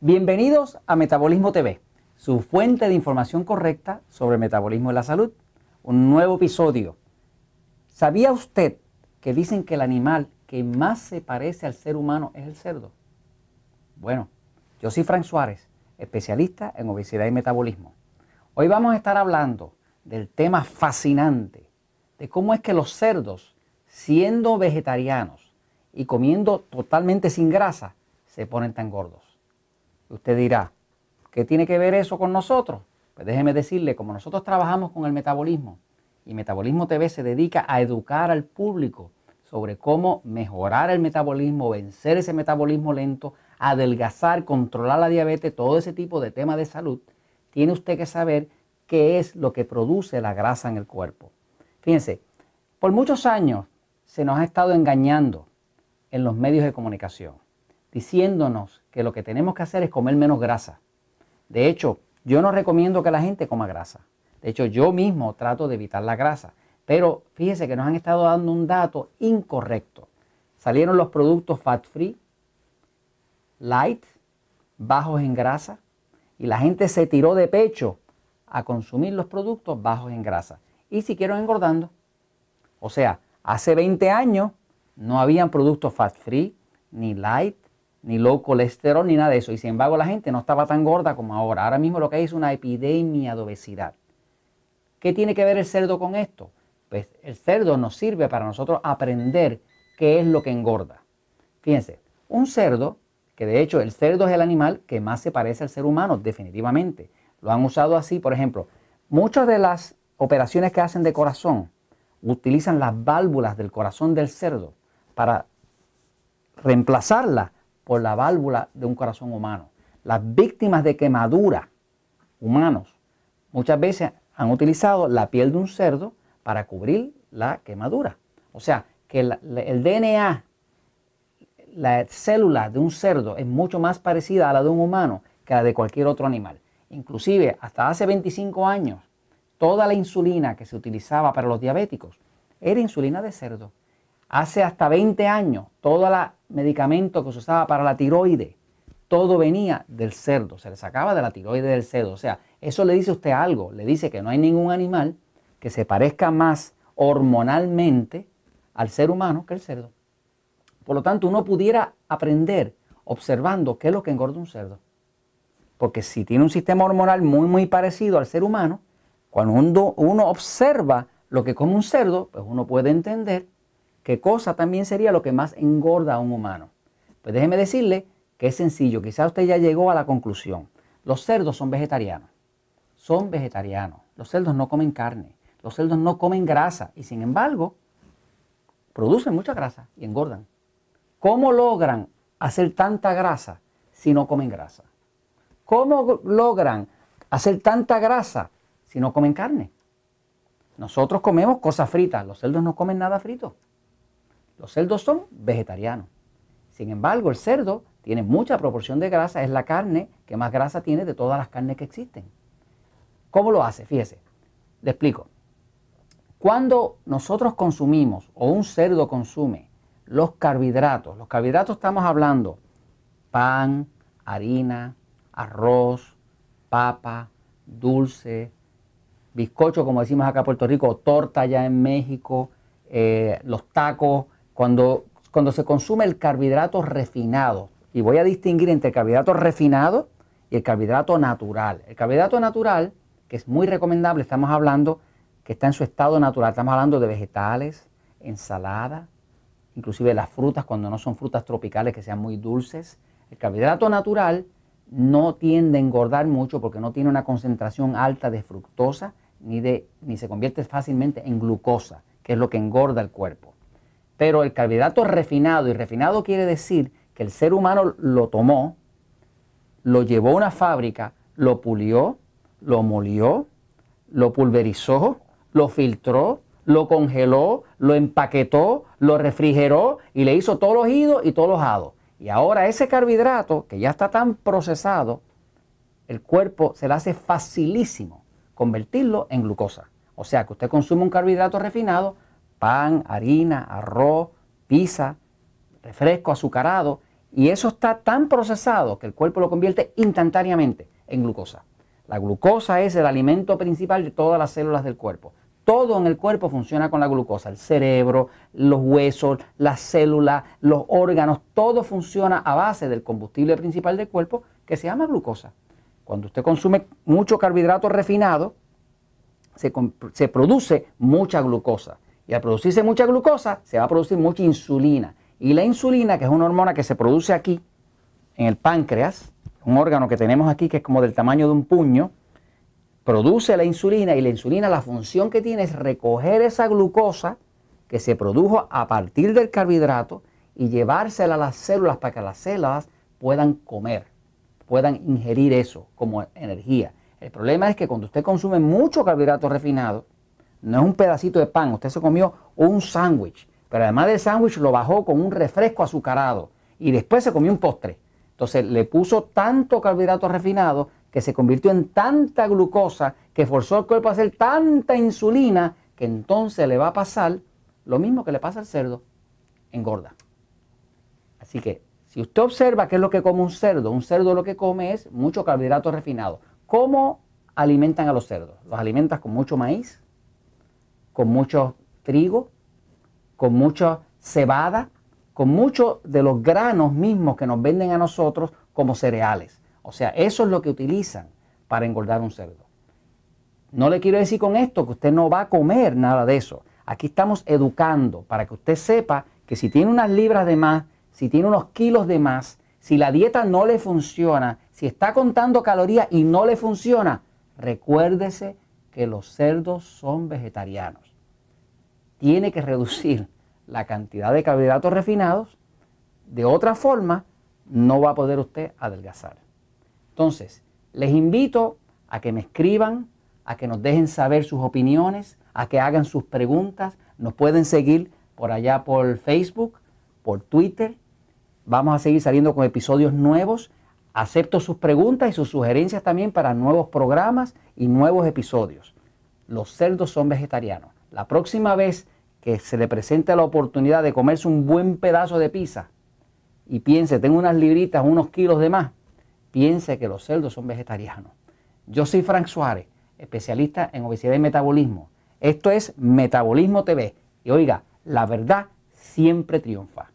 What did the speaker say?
Bienvenidos a Metabolismo TV, su fuente de información correcta sobre el metabolismo y la salud. Un nuevo episodio. ¿Sabía usted que dicen que el animal que más se parece al ser humano es el cerdo? Bueno, yo soy Frank Suárez, especialista en obesidad y metabolismo. Hoy vamos a estar hablando del tema fascinante de cómo es que los cerdos, siendo vegetarianos y comiendo totalmente sin grasa, se ponen tan gordos. Usted dirá, ¿qué tiene que ver eso con nosotros? Pues déjeme decirle, como nosotros trabajamos con el metabolismo y Metabolismo TV se dedica a educar al público sobre cómo mejorar el metabolismo, vencer ese metabolismo lento, adelgazar, controlar la diabetes, todo ese tipo de temas de salud, tiene usted que saber qué es lo que produce la grasa en el cuerpo. Fíjense, por muchos años se nos ha estado engañando en los medios de comunicación, diciéndonos que lo que tenemos que hacer es comer menos grasa. De hecho, yo no recomiendo que la gente coma grasa. De hecho, yo mismo trato de evitar la grasa. Pero fíjese que nos han estado dando un dato incorrecto. Salieron los productos fat free, light, bajos en grasa, y la gente se tiró de pecho a consumir los productos bajos en grasa. Y siguieron engordando. O sea, hace 20 años no habían productos fat free, ni light, ni low colesterol, ni nada de eso. Y sin embargo la gente no estaba tan gorda como ahora. Ahora mismo lo que hay es una epidemia de obesidad. ¿Qué tiene que ver el cerdo con esto? Pues el cerdo nos sirve para nosotros aprender qué es lo que engorda. Fíjense, un cerdo, que de hecho el cerdo es el animal que más se parece al ser humano, definitivamente. Lo han usado así, por ejemplo, muchas de las operaciones que hacen de corazón utilizan las válvulas del corazón del cerdo para reemplazarla por la válvula de un corazón humano. Las víctimas de quemadura humanos muchas veces han utilizado la piel de un cerdo para cubrir la quemadura. O sea, que el, DNA, la célula de un cerdo es mucho más parecida a la de un humano que a la de cualquier otro animal. Inclusive, hasta hace 25 años, toda la insulina que se utilizaba para los diabéticos era insulina de cerdo. Hace hasta 20 años, todo el medicamento que se usaba para la tiroide, todo venía del cerdo, se le sacaba de la tiroide del cerdo. O sea, eso le dice a usted algo, le dice que no hay ningún animal que se parezca más hormonalmente al ser humano que el cerdo. Por lo tanto, uno pudiera aprender observando qué es lo que engorda un cerdo. Porque si tiene un sistema hormonal muy, muy parecido al ser humano, cuando uno, observa lo que come un cerdo, pues uno puede entender qué cosa también sería lo que más engorda a un humano. Pues déjeme decirle que es sencillo, quizás usted ya llegó a la conclusión. Los cerdos son vegetarianos, son vegetarianos. Los cerdos no comen carne, los cerdos no comen grasa y sin embargo producen mucha grasa y engordan. ¿Cómo logran hacer tanta grasa si no comen grasa? ¿Cómo logran hacer tanta grasa si no comen carne? Nosotros comemos cosas fritas, los cerdos no comen nada frito. Los cerdos son vegetarianos. Sin embargo, el cerdo tiene mucha proporción de grasa, es la carne que más grasa tiene de todas las carnes que existen. ¿Cómo lo hace? Fíjese, le explico. Cuando nosotros consumimos o un cerdo consume los carbohidratos, los carbohidratos estamos hablando pan, harina, arroz, papa, dulce, bizcocho, como decimos acá en Puerto Rico, torta ya en México, eh, los tacos, cuando, cuando se consume el carbohidrato refinado, y voy a distinguir entre el carbohidrato refinado y el carbohidrato natural. El carbohidrato natural, que es muy recomendable, estamos hablando que está en su estado natural, estamos hablando de vegetales, ensalada, inclusive las frutas cuando no son frutas tropicales que sean muy dulces. El carbohidrato natural no tiende a engordar mucho porque no tiene una concentración alta de fructosa ni, de, ni se convierte fácilmente en glucosa, que es lo que engorda el cuerpo. Pero el carbohidrato refinado, y refinado quiere decir que el ser humano lo tomó, lo llevó a una fábrica, lo pulió, lo molió, lo pulverizó, lo filtró, lo congeló, lo empaquetó, lo refrigeró y le hizo todos los idos y todos los hados. Y ahora ese carbohidrato, que ya está tan procesado, el cuerpo se le hace facilísimo convertirlo en glucosa. O sea que usted consume un carbohidrato refinado, pan, harina, arroz, pizza, refresco azucarado, Y eso está tan procesado que el cuerpo lo convierte instantáneamente en glucosa. La glucosa es el alimento principal de todas las células del cuerpo. Todo en el cuerpo funciona con la glucosa. El cerebro, los huesos, las células, los órganos, todo funciona a base del combustible principal del cuerpo que se llama glucosa. Cuando usted consume mucho carbohidrato refinado, se, se produce mucha glucosa. Y al producirse mucha glucosa, se va a producir mucha insulina. Y la insulina, que es una hormona que se produce aquí, en el páncreas, un órgano que tenemos aquí que es como del tamaño de un puño, produce la insulina y la insulina la función que tiene es recoger esa glucosa que se produjo a partir del carbohidrato y llevársela a las células para que las células puedan comer, puedan ingerir eso como energía. El problema es que cuando usted consume mucho carbohidrato refinado, no es un pedacito de pan, usted se comió un sándwich, pero además del sándwich lo bajó con un refresco azucarado y después se comió un postre. Entonces le puso tanto carbohidrato refinado que se convirtió en tanta glucosa que forzó al cuerpo a hacer tanta insulina que entonces le va a pasar lo mismo que le pasa al cerdo, engorda. Así que si usted observa qué es lo que come un cerdo, un cerdo lo que come es mucho carbohidrato refinado. ¿Cómo alimentan a los cerdos? Los alimentan con mucho maíz, con mucho trigo, con mucha cebada, con muchos de los granos mismos que nos venden a nosotros como cereales. O sea, eso es lo que utilizan para engordar un cerdo. No le quiero decir con esto que usted no va a comer nada de eso. Aquí estamos educando para que usted sepa que si tiene unas libras de más, si tiene unos kilos de más, si la dieta no le funciona, si está contando calorías y no le funciona, recuérdese que los cerdos son vegetarianos. Tiene que reducir la cantidad de carbohidratos refinados. De otra forma, no va a poder usted adelgazar. Entonces, les invito a que me escriban, a que nos dejen saber sus opiniones, a que hagan sus preguntas. Nos pueden seguir por allá por Facebook, por Twitter. Vamos a seguir saliendo con episodios nuevos. Acepto sus preguntas y sus sugerencias también para nuevos programas y nuevos episodios. Los cerdos son vegetarianos. La próxima vez que se le presente la oportunidad de comerse un buen pedazo de pizza y piense, tengo unas libritas, unos kilos de más, piense que los cerdos son vegetarianos. Yo soy Frank Suárez, especialista en obesidad y metabolismo. Esto es Metabolismo TV. Y oiga, la verdad siempre triunfa.